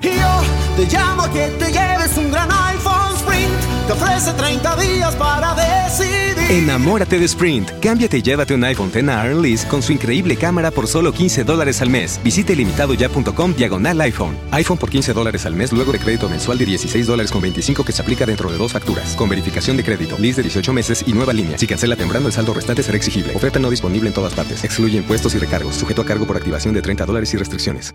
Yo te llamo a que te lleves un gran iPhone Sprint. Te ofrece 30 días para decidir. Enamórate de Sprint. Cámbiate y llévate un iPhone X con su increíble cámara por solo 15 dólares al mes. Visite limitadoya.com diagonal iPhone. iPhone por 15 dólares al mes luego de crédito mensual de 16 dólares con 25 que se aplica dentro de dos facturas. Con verificación de crédito, lease de 18 meses y nueva línea. Si cancela temprano, el saldo restante será exigible. Oferta no disponible en todas partes. Excluye impuestos y recargos. Sujeto a cargo por activación de 30 dólares y restricciones.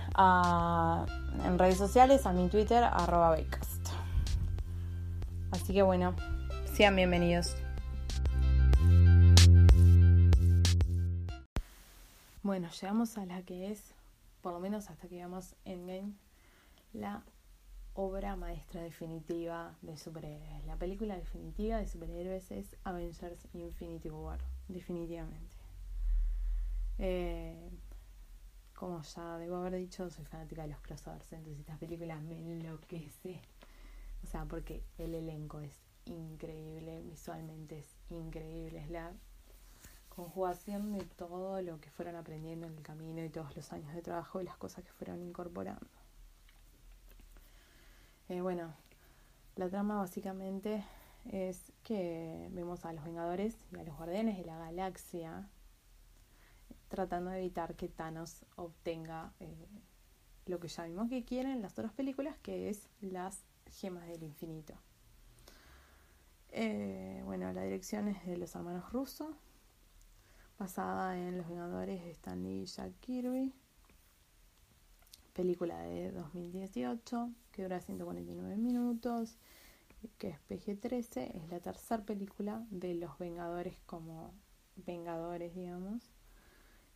en redes sociales, a mi Twitter, arroba Así que bueno, sean bienvenidos. Bueno, llegamos a la que es, por lo menos hasta que llegamos Endgame, la obra maestra definitiva de superhéroes. La película definitiva de superhéroes es Avengers Infinity War, definitivamente. Eh, como ya debo haber dicho, soy fanática de los crossovers, entonces estas películas me enloquece. O sea, porque el elenco es increíble, visualmente es increíble, es la conjugación de todo lo que fueron aprendiendo en el camino y todos los años de trabajo y las cosas que fueron incorporando. Eh, bueno, la trama básicamente es que vemos a los Vengadores y a los Guardianes de la Galaxia tratando de evitar que Thanos obtenga eh, lo que ya vimos que quieren en las otras películas, que es las gemas del infinito. Eh, bueno, la dirección es de los hermanos Russo, basada en Los Vengadores de Stan Lee y Jack Kirby. Película de 2018 que dura 149 minutos, que es PG-13. Es la tercera película de Los Vengadores como Vengadores, digamos.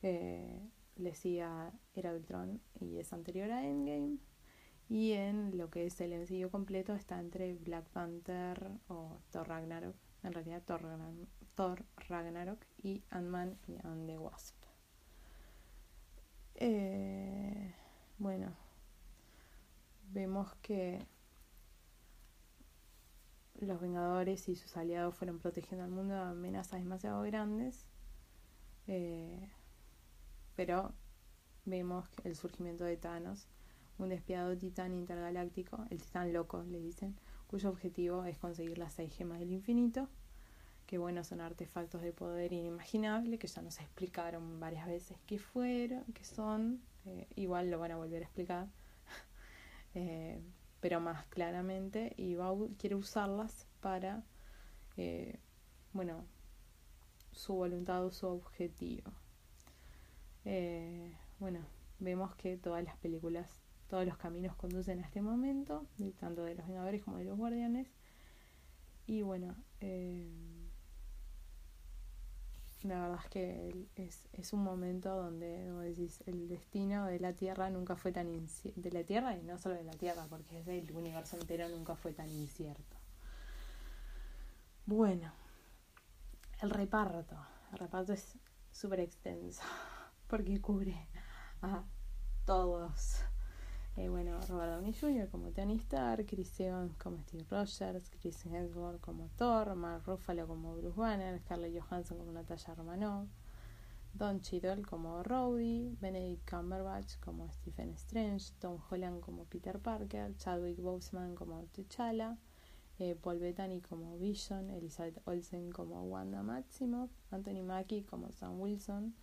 Eh, le decía Era Ultron y es anterior a Endgame. Y en lo que es el ensayo completo está entre Black Panther o Thor Ragnarok, en realidad Thor, Ragnarok y Ant-Man y And the Wasp. Eh, bueno, vemos que los Vengadores y sus aliados fueron protegiendo al mundo de amenazas demasiado grandes. Eh, pero vemos el surgimiento de Thanos, un despiadado titán intergaláctico, el titán loco le dicen, cuyo objetivo es conseguir las seis gemas del infinito, que bueno, son artefactos de poder inimaginable, que ya nos explicaron varias veces qué fueron, qué son, eh, igual lo van a volver a explicar, eh, pero más claramente, y va, quiere usarlas para, eh, bueno, su voluntad o su objetivo. Eh, bueno, vemos que todas las películas, todos los caminos conducen a este momento, tanto de los Vengadores como de los Guardianes. Y bueno, eh, la verdad es que es, es un momento donde, como decís, el destino de la Tierra nunca fue tan incierto. De la Tierra y no solo de la Tierra, porque es del universo entero nunca fue tan incierto. Bueno, el reparto. El reparto es súper extenso porque cubre a todos. Eh, bueno, Robert Downey Jr. como Tony Stark, Chris Evans como Steve Rogers, Chris Hemsworth como Thor, Mark Ruffalo como Bruce Banner, Scarlett Johansson como Natasha Romanoff, Don Cheadle como Rhodey, Benedict Cumberbatch como Stephen Strange, Tom Holland como Peter Parker, Chadwick Boseman como T'Challa, eh, Paul Bettany como Vision, Elizabeth Olsen como Wanda Maximoff, Anthony Mackie como Sam Wilson,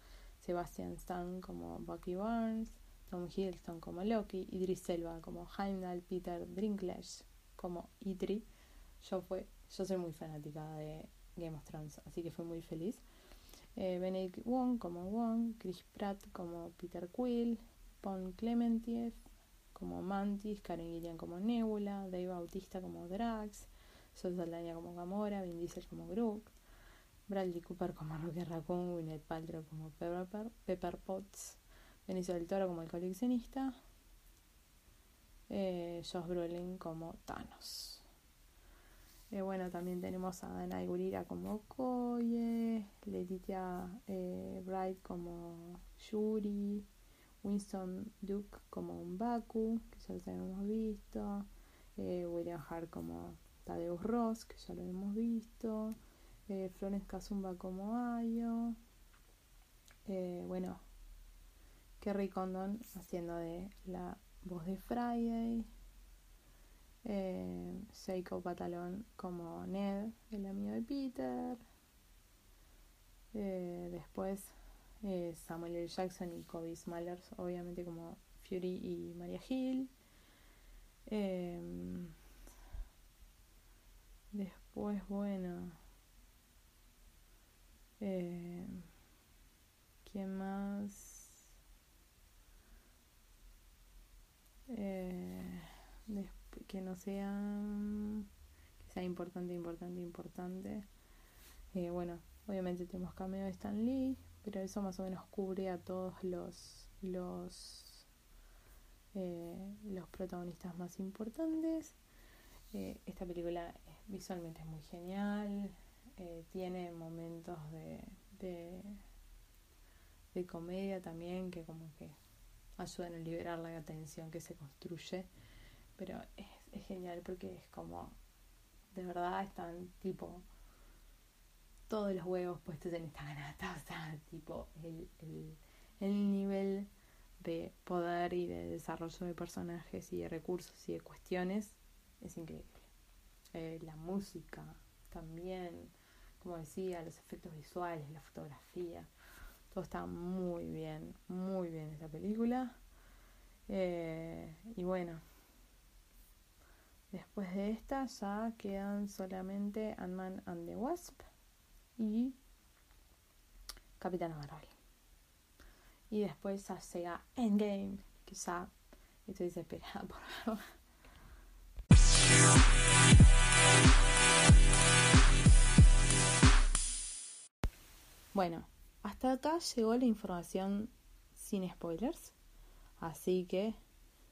Sebastian Stan como Bucky Barnes, Tom Hiddleston como Loki, Idris Elba como Heimdall, Peter Dinklage como Idri. Yo fue, yo soy muy fanática de Game of Thrones, así que fui muy feliz. Eh, Benedict Wong como Wong, Chris Pratt como Peter Quill, Pon Clementiev como Mantis, Karen Gillian como Nebula, Dave Bautista como Drax, Sol Saldaña como Gamora, Vin Diesel como Groot, Bradley Cooper como Rocket Raccoon, Gwyneth Paltrow como Pepper, Pepper Potts, Benicio del Toro como el coleccionista, eh, Josh Brolin como Thanos. Eh, bueno, también tenemos a Dana Gurira como Koye, Letitia eh, Bright como Yuri, Winston Duke como un Baku, que ya lo hemos visto, eh, William Hart como Tadeusz Ross, que ya lo hemos visto, eh, Florence Kazumba como Ayo, eh, bueno, Kerry Condon haciendo de la voz de Friday, eh, Seiko Patalón como Ned, el amigo de Peter, eh, después Samuel L. Jackson y Kobe Smulders, obviamente como Fury y Maria Hill. Después, bueno, eh, ¿quién más? Eh, que no sea que sea importante, importante, importante. Eh, bueno, obviamente tenemos cameo de Stan Lee, pero eso más o menos cubre a todos los los eh, los protagonistas más importantes. Eh, esta película visualmente es muy genial, eh, tiene momentos de, de, comedia también que como que ayudan a liberar la tensión que se construye, pero es, es genial porque es como, de verdad están tipo todos los huevos puestos en esta ganata, o sea, tipo el, el, el nivel de poder y de desarrollo de personajes y de recursos y de cuestiones es increíble. Eh, la música también, como decía, los efectos visuales, la fotografía, todo está muy bien, muy bien esta película. Eh, y bueno, después de esta ya quedan solamente Ant-Man and the Wasp y Capitana Marvel. Y después ya llega Endgame, que ya estoy desesperada por verla. Bueno, hasta acá llegó la información sin spoilers. Así que,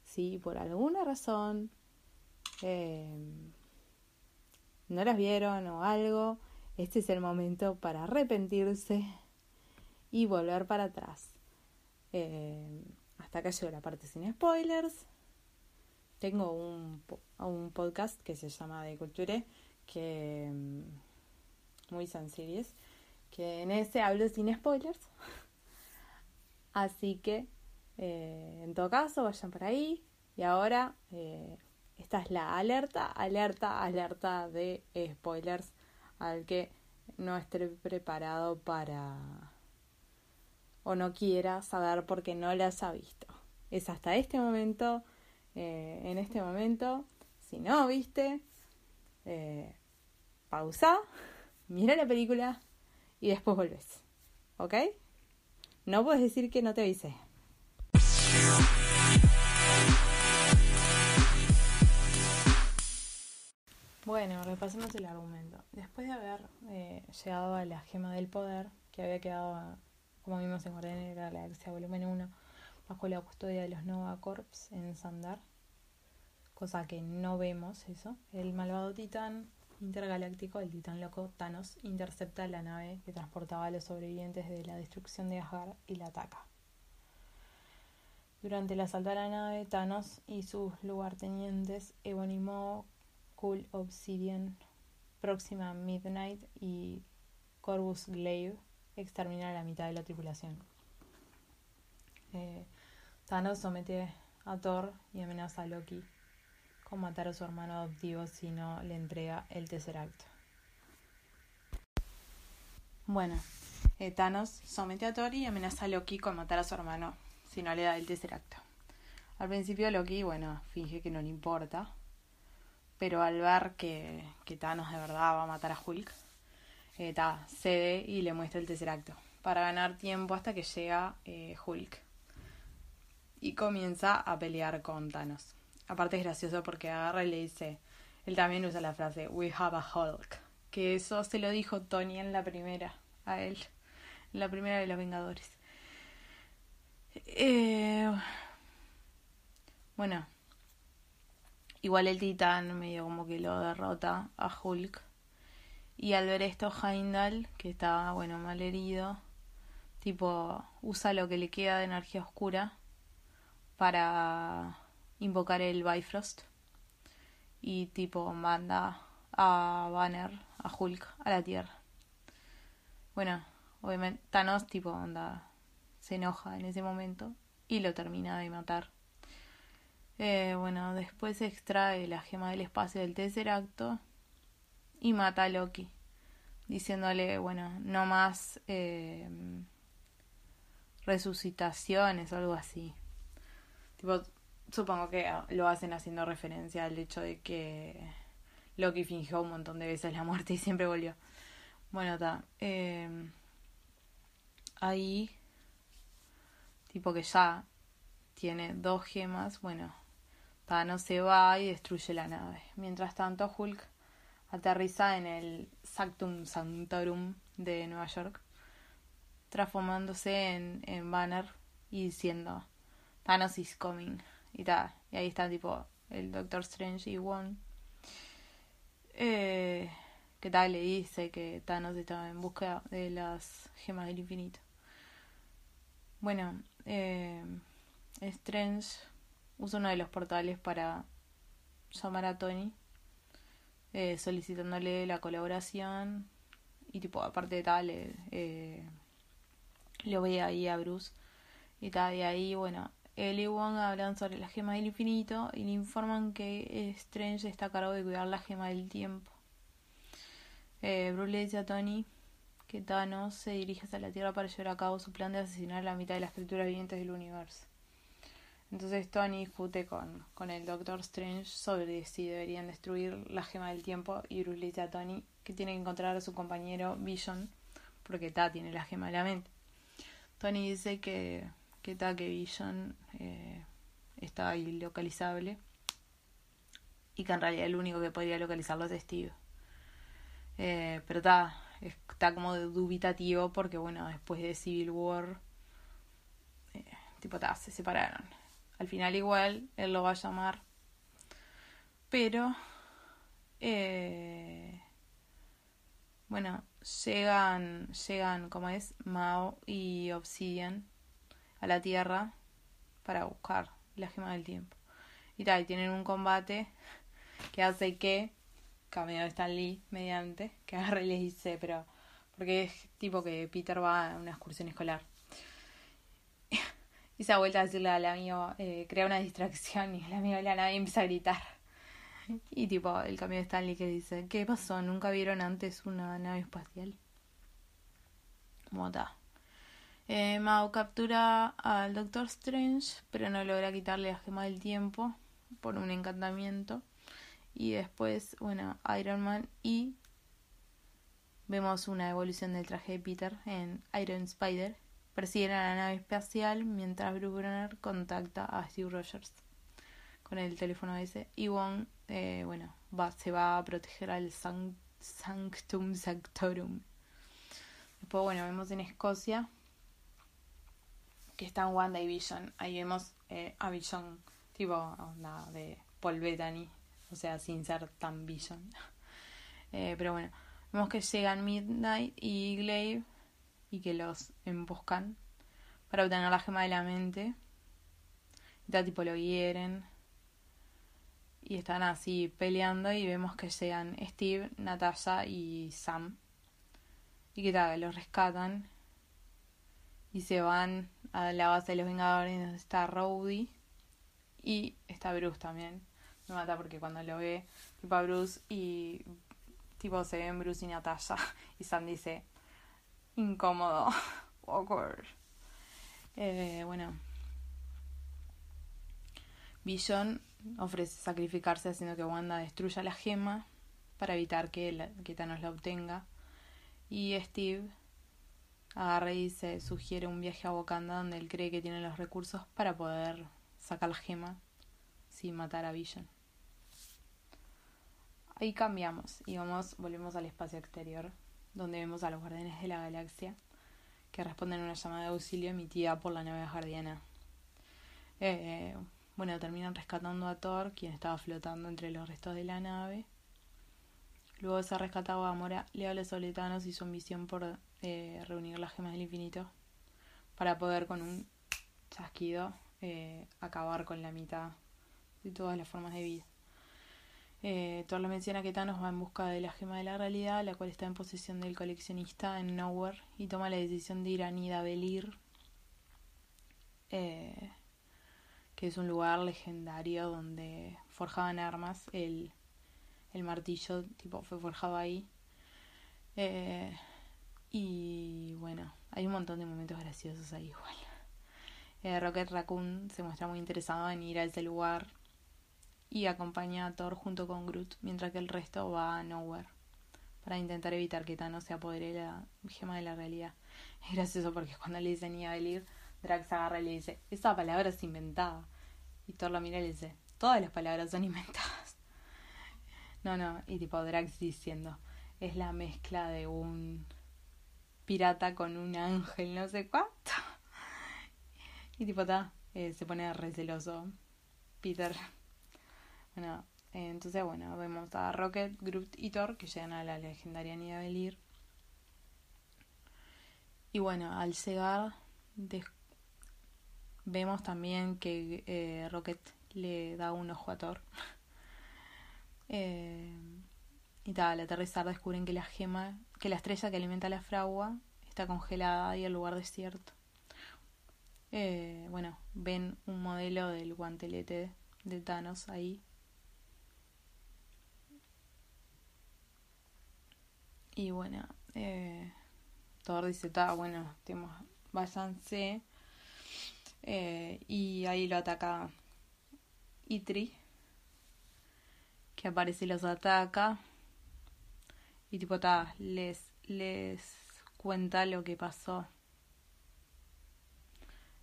si por alguna razón eh, no las vieron o algo, este es el momento para arrepentirse y volver para atrás. Eh, hasta acá llegó la parte sin spoilers. Tengo un, un podcast que se llama De Culture, que mm, muy sencillos, que en ese hablo sin spoilers. Así que, eh, en todo caso, vayan por ahí. Y ahora, eh, esta es la alerta, alerta, alerta de spoilers al que no esté preparado para o no quiera saber porque no las ha visto. Es hasta este momento, eh, en este momento, si no viste, pausa, mira la película y después volvés. ¿Ok? No puedes decir que no te avisé. Bueno, repasemos el argumento. Después de haber eh, llegado a la gema del poder, que había quedado, como vimos en Guardianes de la Galaxia Volumen 1, bajo la custodia de los Nova Corps en Sandar, cosa que no vemos eso, el malvado titán intergaláctico, el titán loco Thanos, intercepta la nave que transportaba a los sobrevivientes de la destrucción de Asgard y la ataca. Durante el asalto a la nave, Thanos y sus lugartenientes Ebony Maw, Cool Obsidian, Próxima Midnight y Corvus Glaive exterminan a la mitad de la tripulación. Eh, Thanos somete a Thor y amenaza a Loki con matar a su hermano adoptivo si no le entrega el Tesseract. Bueno, eh, Thanos somete a Tori y amenaza a Loki con matar a su hermano si no le da el Tesseract. Al principio Loki, bueno, finge que no le importa, pero al ver que, Thanos de verdad va a matar a Hulk, eh, cede y le muestra el Tesseract para ganar tiempo hasta que llega eh, Hulk y comienza a pelear con Thanos. Aparte es gracioso porque agarra y le dice, él también usa la frase We have a Hulk, que eso se lo dijo Tony en la primera, a él, en la primera de los Vengadores. Eh, bueno, igual el titán medio como que lo derrota a Hulk. Y al ver esto, Heimdall, que está, bueno, mal herido, tipo, usa lo que le queda de energía oscura para invocar el Bifrost. Y tipo, manda a Banner, a Hulk, a la Tierra. Bueno, obviamente Thanos, tipo, anda, se enoja en ese momento y lo termina de matar. Eh, bueno, después extrae la gema del espacio del tercer acto y mata a Loki, diciéndole, bueno, no más eh, resucitaciones o algo así. Tipo, supongo que lo hacen haciendo referencia al hecho de que Loki fingió un montón de veces la muerte y siempre volvió. Bueno, está. Eh, ahí, tipo que ya tiene dos gemas, bueno, no se va y destruye la nave. Mientras tanto, Hulk aterriza en el Sanctum Sanctorum de Nueva York, transformándose en, en Banner y diciendo Thanos is coming y tal. Y ahí está tipo el Doctor Strange y Wong. Eh, que tal le dice que Thanos estaba en busca de las gemas del infinito. Bueno, eh, Strange usa uno de los portales para llamar a Tony, eh, solicitándole la colaboración. Y tipo, aparte de tal, eh, le voy ahí a Bruce. Y tal, y ahí, bueno, él y Wong hablan sobre la gema del infinito y le informan que Strange está a cargo de cuidar la gema del tiempo. Eh, Bruce le dice a Tony que Thanos se dirige hacia la Tierra para llevar a cabo su plan de asesinar a la mitad de las criaturas vivientes del universo. Entonces Tony discute con, con el Doctor Strange sobre si deberían destruir la gema del tiempo y Bruce le dice a Tony que tiene que encontrar a su compañero Vision porque Ta tiene la gema de la mente. Tony dice que, que Ta, que Vision eh, está ilocalizable y que en realidad el único que podría localizarlo es Steve. Eh, pero está, está como dubitativo porque bueno, después de Civil War, eh, tipo ta, se separaron. Al final igual él lo va a llamar. Pero, eh, bueno, llegan, llegan, como es, Mao y Obsidian a la Tierra para buscar la gema del tiempo. Y tal, y tienen un combate que hace que, cameo de Stan Lee mediante, que agarre y les dice, pero, porque es tipo que Peter va a una excursión escolar y se ha vuelto a decirle al amigo, eh, crea una distracción y el amigo de la nave empieza a gritar. Y tipo, el cambio de Stanley que dice, ¿qué pasó? ¿Nunca vieron antes una nave espacial? Mota. Eh, Mao captura al Doctor Strange, pero no logra quitarle la gema del tiempo por un encantamiento. Y después, bueno, Iron Man y vemos una evolución del traje de Peter en Iron Spider. Persiguen a la nave espacial mientras Bruce Banner contacta a Steve Rogers con el teléfono ese. Y Wong eh, bueno va, se va a proteger al Sanctum Sanctorum. Después bueno vemos en Escocia que está en Wanda y Vision ahí vemos eh, a Vision tipo onda de Paul Bettany o sea sin ser tan Vision eh, pero bueno vemos que llegan Midnight y Glaive y que los emboscan para obtener la gema de la mente. Y tal tipo lo hieren. Y están así peleando y vemos que llegan Steve, Natasha y Sam. Y que tal, los rescatan. Y se van a la base de los Vengadores está Rowdy. Y está Bruce también. me mata porque cuando lo ve, tipo a Bruce y tipo se ven Bruce y Natasha y Sam dice incómodo, awkward. Eh, bueno, Vision ofrece sacrificarse haciendo que Wanda destruya la gema para evitar que, la, que Thanos la obtenga. Y Steve agarra y se sugiere un viaje a Wakanda donde él cree que tiene los recursos para poder sacar la gema sin matar a Vision. Ahí cambiamos y vamos, volvemos al espacio exterior, donde vemos a los guardianes de la galaxia que responden a una llamada de auxilio emitida por la nave guardiana. Eh, bueno, terminan rescatando a Thor, quien estaba flotando entre los restos de la nave. Luego de ser rescatado, Gamora le habla sobre Thanos y su ambición por eh, reunir las gemas del infinito para poder con un chasquido eh, acabar con la mitad de todas las formas de vida. Eh, Thor menciona que Thanos va en busca de la gema de la realidad, la cual está en posesión del coleccionista en Nowhere, y toma la decisión de ir a Nidavellir, eh, que es un lugar legendario donde forjaban armas. El, el martillo tipo fue forjado ahí. Eh, y bueno, hay un montón de momentos graciosos ahí igual. Eh, Rocket Raccoon se muestra muy interesado en ir a ese lugar y acompaña a Thor junto con Groot, mientras que el resto va a Nowhere para intentar evitar que Thanos se apodere la gema de la realidad. Es gracioso porque cuando le dicen Nidavellir, Drax agarra y le dice, esa palabra es inventada. Y Thor lo mira y le dice, todas las palabras son inventadas. No, no, y tipo Drax diciendo, es la mezcla de un pirata con un ángel, no sé cuánto. Y tipo, ta, eh, se pone receloso Peter. Bueno, eh, entonces, bueno, vemos a Rocket, Groot y Thor que llegan a la legendaria Nidavellir. Y bueno, al llegar, vemos también que eh, Rocket le da un ojo a Thor. y tal, al aterrizar descubren que la gema, que la estrella que alimenta la fragua está congelada y el lugar desierto. Eh, bueno, ven un modelo del guantelete de Thanos ahí. Y bueno, eh, Thor dice, está bueno, tenemos, váyanse. Eh, y ahí lo ataca Itri, que aparece y los ataca. Y tipo, ta, les, les cuenta lo que pasó.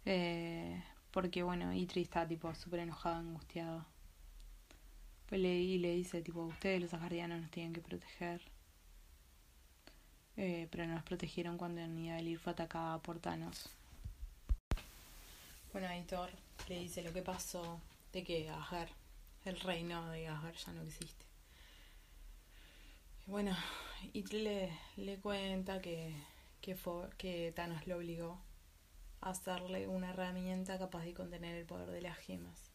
Eh, porque bueno, Itri está tipo súper enojado, angustiado. Pues le, y le dice tipo, ustedes los asgardianos nos tienen que proteger. Eh, pero nos protegieron cuando Nidavellir fue atacada por Thanos. Bueno, ahí le dice lo que pasó de que Asgard, el reino de Asgard ya no existe. Bueno, y le, le cuenta que, que, fue, que Thanos lo obligó a hacerle una herramienta capaz de contener el poder de las gemas.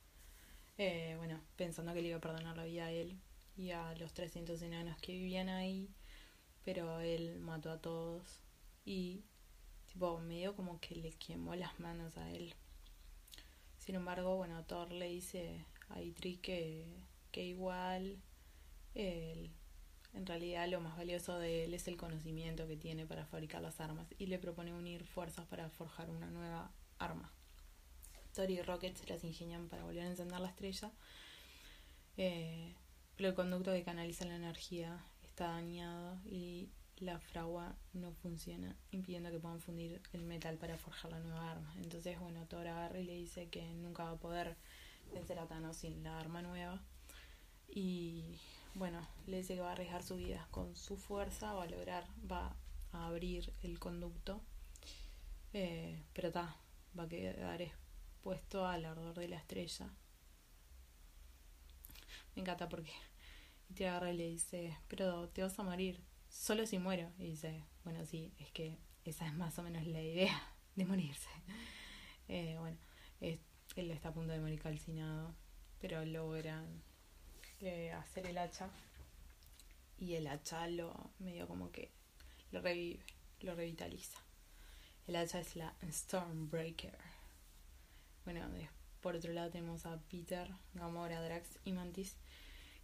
Eh, bueno, pensando que le iba a perdonar la vida a él y a los 300 enanos que vivían ahí, pero él mató a todos y tipo medio como que le quemó las manos a él. Sin embargo, bueno, Thor le dice a Itri que, que igual él, en realidad lo más valioso de él es el conocimiento que tiene para fabricar las armas y le propone unir fuerzas para forjar una nueva arma. Thor y Rocket se las ingenian para volver a encender la estrella, eh, pero el conducto que canaliza la energía está dañado y la fragua no funciona, impidiendo que puedan fundir el metal para forjar la nueva arma. Entonces, bueno, Thor agarra y le dice que nunca va a poder vencer a Thanos sin la arma nueva. Y bueno, le dice que va a arriesgar su vida. Con su fuerza va a lograr, va a abrir el conducto. Eh, pero está, va a quedar expuesto al ardor de la estrella. Me encanta porque te agarra y le dice, pero te vas a morir, solo si muero. Y dice, bueno, sí, es que esa es más o menos la idea de morirse. Eh, bueno, es, él está a punto de morir calcinado, pero logran hacer el hacha y el hacha lo medio como que lo revive, lo revitaliza. El hacha es la Stormbreaker. Bueno, por otro lado tenemos a Peter, Gamora, Drax y Mantis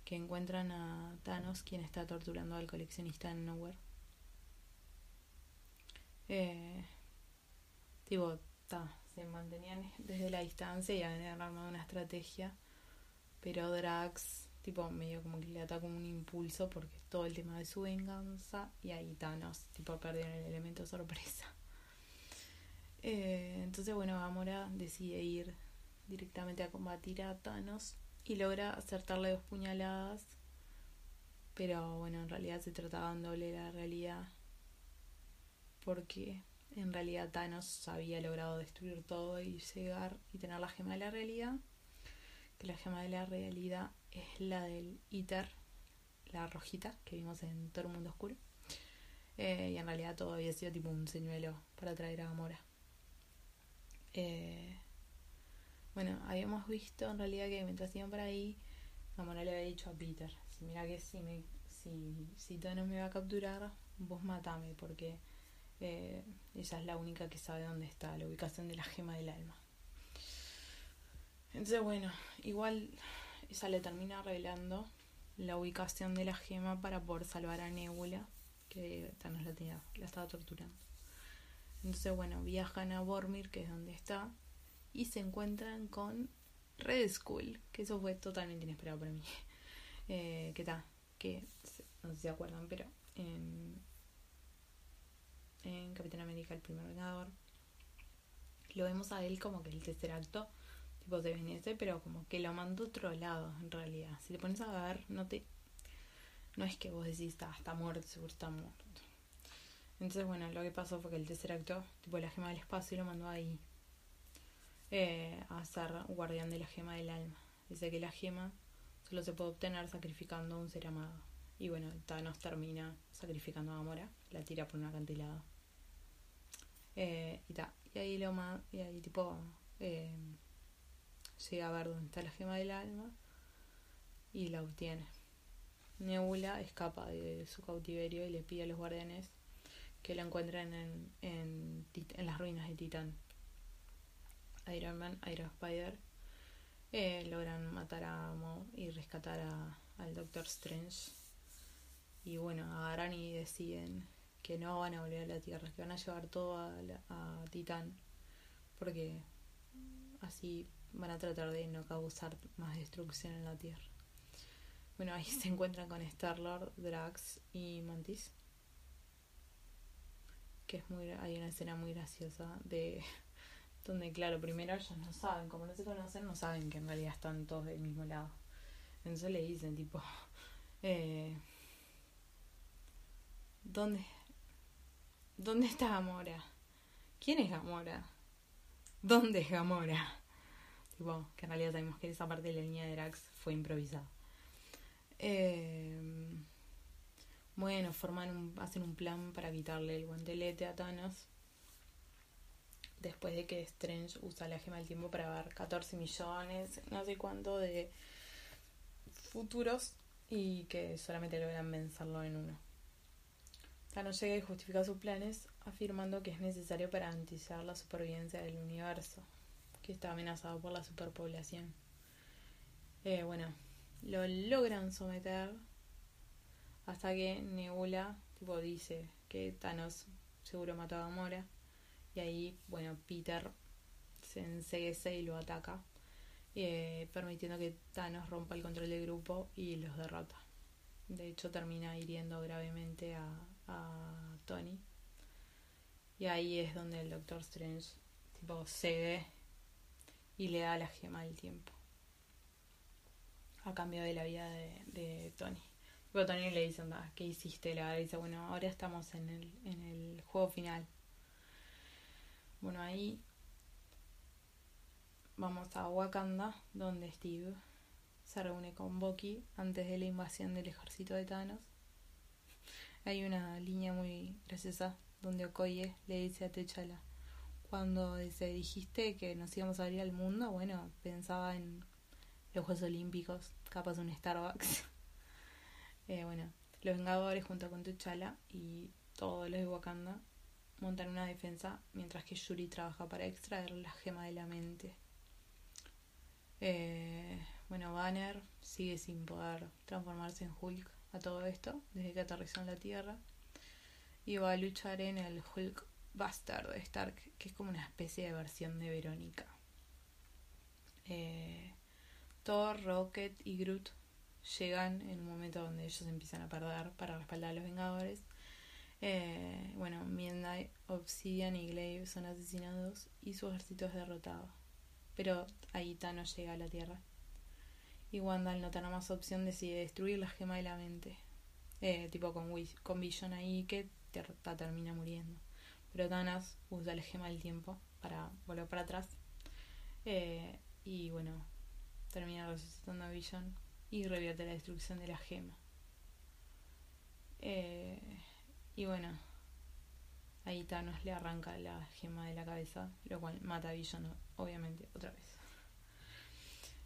que encuentran a Thanos quien está torturando al coleccionista en Nowhere. Eh, tipo, se mantenían desde la distancia y habían armado una estrategia, pero Drax, tipo, medio como que le ataca un impulso porque es todo el tema de su venganza y ahí Thanos, tipo, perdieron el elemento sorpresa. Eh, entonces, bueno, Gamora decide ir directamente a combatir a Thanos y logra acertarle dos puñaladas. Pero bueno, en realidad se trataba de doble la realidad. Porque en realidad Thanos había logrado destruir todo y llegar y tener la gema de la realidad. Que la gema de la realidad es la del ITER, la rojita que vimos en todo el mundo oscuro. Eh, y en realidad todo había sido tipo un señuelo para traer a Gamora. Eh, bueno, habíamos visto en realidad que mientras iban por ahí, Gamora le había dicho a Peter, si mira que si me, si, si Thanos me va a capturar, vos matame, porque eh, ella es la única que sabe dónde está la ubicación de la gema del alma. Entonces, bueno, igual ella le termina revelando la ubicación de la gema para poder salvar a Nebula, que Thanos la, tenía, la estaba torturando. Entonces, bueno, viajan a Bormir, que es donde está, y se encuentran con Red Skull, que eso fue totalmente inesperado para mí. Eh, que tal, que no sé si se acuerdan, pero en, en Capitán América, el primer vengador, lo vemos a él como que el tercer acto, tipo de venirse, pero como que lo mandó otro lado, en realidad. Si te pones a ver, no te. No es que vos decís, está, está muerto, seguro está muerto. Entonces, bueno, lo que pasó fue que el tercer acto, tipo la gema del espacio, lo mandó ahí eh, a ser guardián de la gema del alma. Dice que la gema solo se puede obtener sacrificando a un ser amado. Y bueno, Thanos termina sacrificando a Gamora, la tira por un acantilado. Eh, y, ta, y ahí lo y ahí tipo eh, llega a ver dónde está la gema del alma y la obtiene. Nebula escapa de su cautiverio y le pide a los guardianes que la encuentren en, en, las ruinas de Titán. Iron Man, Iron Spider, eh, logran matar a Mo y rescatar a, al Doctor Strange. Y bueno, agarran y deciden que no van a volver a la Tierra, que van a llevar todo a, a Titán, porque así van a tratar de no causar más destrucción en la Tierra. Bueno, ahí se encuentran con Star-Lord, Drax y Mantis. Que es muy, hay una escena muy graciosa de donde claro, primero ellos no saben, como no se conocen, no saben que en realidad están todos del mismo lado. Entonces le dicen tipo, eh, ¿dónde, ¿dónde está Gamora? ¿Quién es Gamora? ¿Dónde es Gamora? Tipo, que en realidad sabemos que esa parte de la línea de Drax fue improvisada. Eh, bueno, forman un, hacen un plan para quitarle el guantelete a Thanos después de que Strange usa la gema del tiempo para ver 14 millones, no sé cuánto de futuros y que solamente logran vencerlo en uno. Thanos llega y justifica sus planes afirmando que es necesario para garantizar la supervivencia del universo, que está amenazado por la superpoblación. Eh, bueno, lo logran someter hasta que Nebula tipo dice que Thanos seguro mató a Gamora y ahí, bueno, Peter se enseguece y lo ataca, eh, permitiendo que Thanos rompa el control del grupo y los derrota. De hecho, termina hiriendo gravemente a, a Tony. Y ahí es donde el Doctor Strange tipo cede y le da la gema del tiempo. A cambio de la vida de, de Tony. Pero Tony le dice, anda, ¿qué hiciste? Le dice, bueno, ahora estamos en el, en el juego final. Bueno, ahí vamos a Wakanda, donde Steve se reúne con Bucky antes de la invasión del ejército de Thanos. Hay una línea muy graciosa donde Okoye le dice a T'Challa cuando dice dijiste que nos íbamos a abrir al mundo, bueno, pensaba en los Juegos Olímpicos, capaz un Starbucks. eh, bueno, los Vengadores junto con T'Challa y todos los de Wakanda montan una defensa mientras que Yuri trabaja para extraer la gema de la mente. Eh, bueno, Banner sigue sin poder transformarse en Hulk a todo esto, desde que aterrizó en la Tierra. Y va a luchar en el Hulk Bastard de Stark, que es como una especie de versión de Verónica. Eh, Thor, Rocket y Groot llegan en un momento donde ellos empiezan a perder para respaldar a los Vengadores. Eh, bueno, Midnight, Obsidian y Glaive son asesinados y su ejército es derrotado. Pero ahí Thanos llega a la Tierra. Y Wanda, al no tener más opción, decide destruir la gema de la mente. Eh, tipo con, con Vision ahí que termina muriendo. Pero Thanos usa la gema del tiempo para volver para atrás. Eh, y bueno, termina resucitando a Vision y revierte la destrucción de la gema. Eh, y bueno, ahí Thanos le arranca la gema de la cabeza, lo cual mata a Vision, obviamente, otra vez.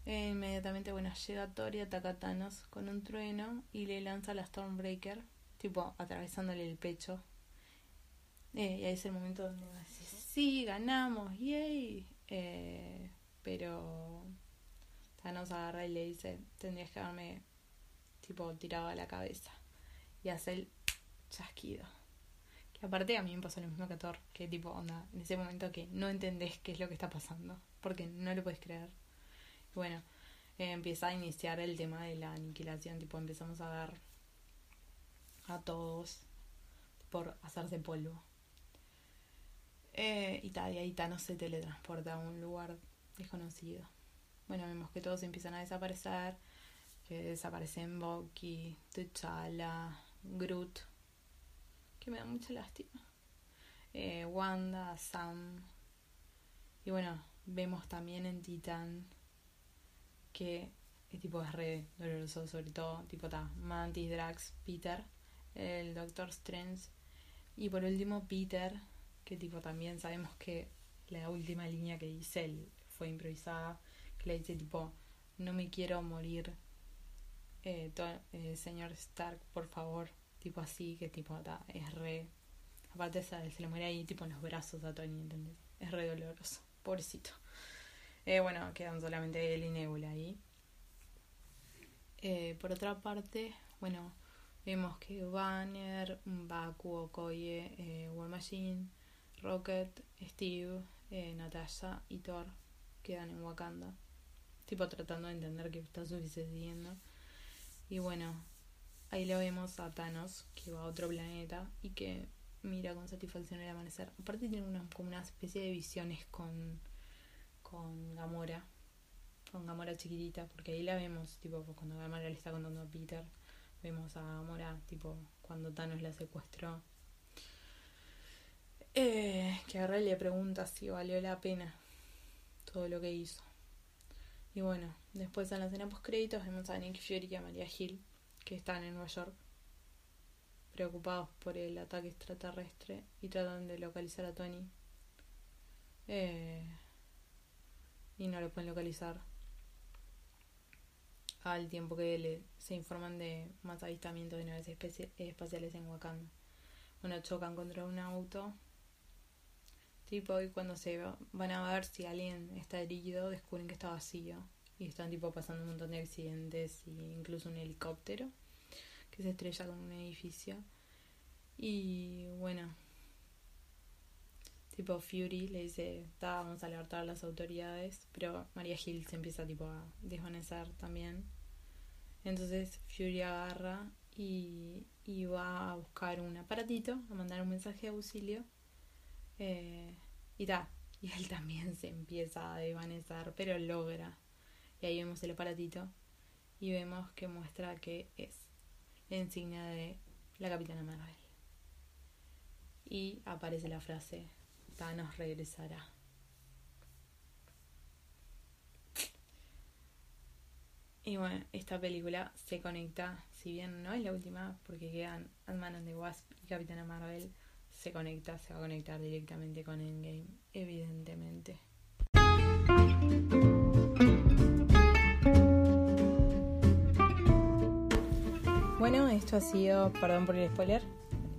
Eh, inmediatamente, bueno, llega Thor y ataca a Thanos con un trueno y le lanza la Stormbreaker, tipo atravesándole el pecho. Eh, y ahí es el momento donde va a decir, sí, ganamos, yay. Eh, pero Thanos agarra y le dice, tendrías que haberme tipo tirado a la cabeza. Y hace el chasquido. Que aparte a mí me pasó lo mismo que a Thor, que tipo, onda, en ese momento que no entendés qué es lo que está pasando, porque no lo puedes creer. Y bueno, empieza a iniciar el tema de la aniquilación, tipo, empezamos a ver a todos por hacerse polvo. Eh, y, tal, y ahí Thanos se teletransporta a un lugar desconocido. Bueno, vemos que todos empiezan a desaparecer, que desaparecen Bucky, T'Challa, Groot, que me da mucha lástima, eh, Wanda, Sam, y bueno, vemos también en Titan que el tipo es re doloroso, sobre todo, tipo está Mantis, Drax, Peter, el Doctor Strange, y por último Peter, que tipo también sabemos que la última línea que dice él fue improvisada le dice tipo, no me quiero morir, eh, eh, señor Stark, por favor, tipo así, que tipo, es re... Aparte se, se le muere ahí tipo en los brazos a Tony, ¿entendés? Es re doloroso, pobrecito. Eh, bueno, quedan solamente él y Nebula ahí. Por otra parte, bueno, vemos que Banner, Baku, Okoye, eh, War Machine, Rocket, Steve, eh, Natasha y Thor quedan en Wakanda tipo tratando de entender qué está sucediendo. Y bueno, ahí le vemos a Thanos, que va a otro planeta y que mira con satisfacción el amanecer. Aparte tiene una, como una especie de visiones con, con Gamora, con Gamora chiquitita, porque ahí la vemos, tipo, cuando Gamora le está contando a Peter, vemos a Gamora, tipo, cuando Thanos la secuestró. Eh, que agarra y le pregunta si valió la pena todo lo que hizo. Y bueno, después en la escena post créditos vemos a Nick Fury y a María Hill, que están en Nueva York, preocupados por el ataque extraterrestre y tratan de localizar a Tony. Eh, y no lo pueden localizar. Al tiempo que le, se informan de más avistamientos de naves espaciales en Wakanda. Bueno, chocan contra un auto Tipo, y cuando se van a ver si alguien está herido, descubren que está vacío. Y están tipo pasando un montón de accidentes, y incluso un helicóptero que se estrella con un edificio. Y bueno, tipo Fury le dice, vamos a alertar a las autoridades, pero María Hill se empieza tipo a desvanecer también. Entonces Fury agarra y, y va a buscar un aparatito, a mandar un mensaje de auxilio eh, y él también se empieza a desvanecer, pero logra. Y ahí vemos el aparatito y vemos que muestra que es la insignia de la Capitana Marvel. Y aparece la frase, Thanos regresará. Y bueno, esta película se conecta, si bien no es la última, porque quedan Ant-Man and Wasp y Capitana Marvel, se conecta, se va a conectar directamente con Endgame, evidentemente. Bueno, esto ha sido, perdón por el spoiler,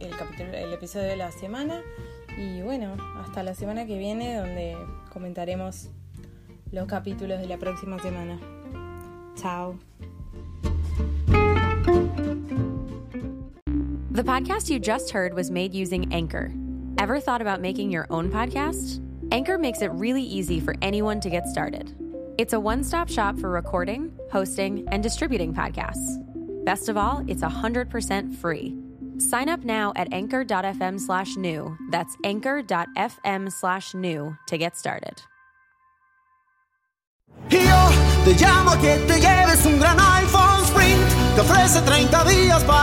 el capítulo, el episodio de la semana. Y bueno, hasta la semana que viene, donde comentaremos los capítulos de la próxima semana. Chao. The podcast you just heard was made using Anchor. Ever thought about making your own podcast? Anchor makes it really easy for anyone to get started. It's a one stop shop for recording, hosting, and distributing podcasts. Best of all, it's 100% free. Sign up now at anchor.fm slash new. That's anchor.fm slash new to get started. Yo te llamo que te lleves un gran iPhone Sprint. Te ofrece 30 días para.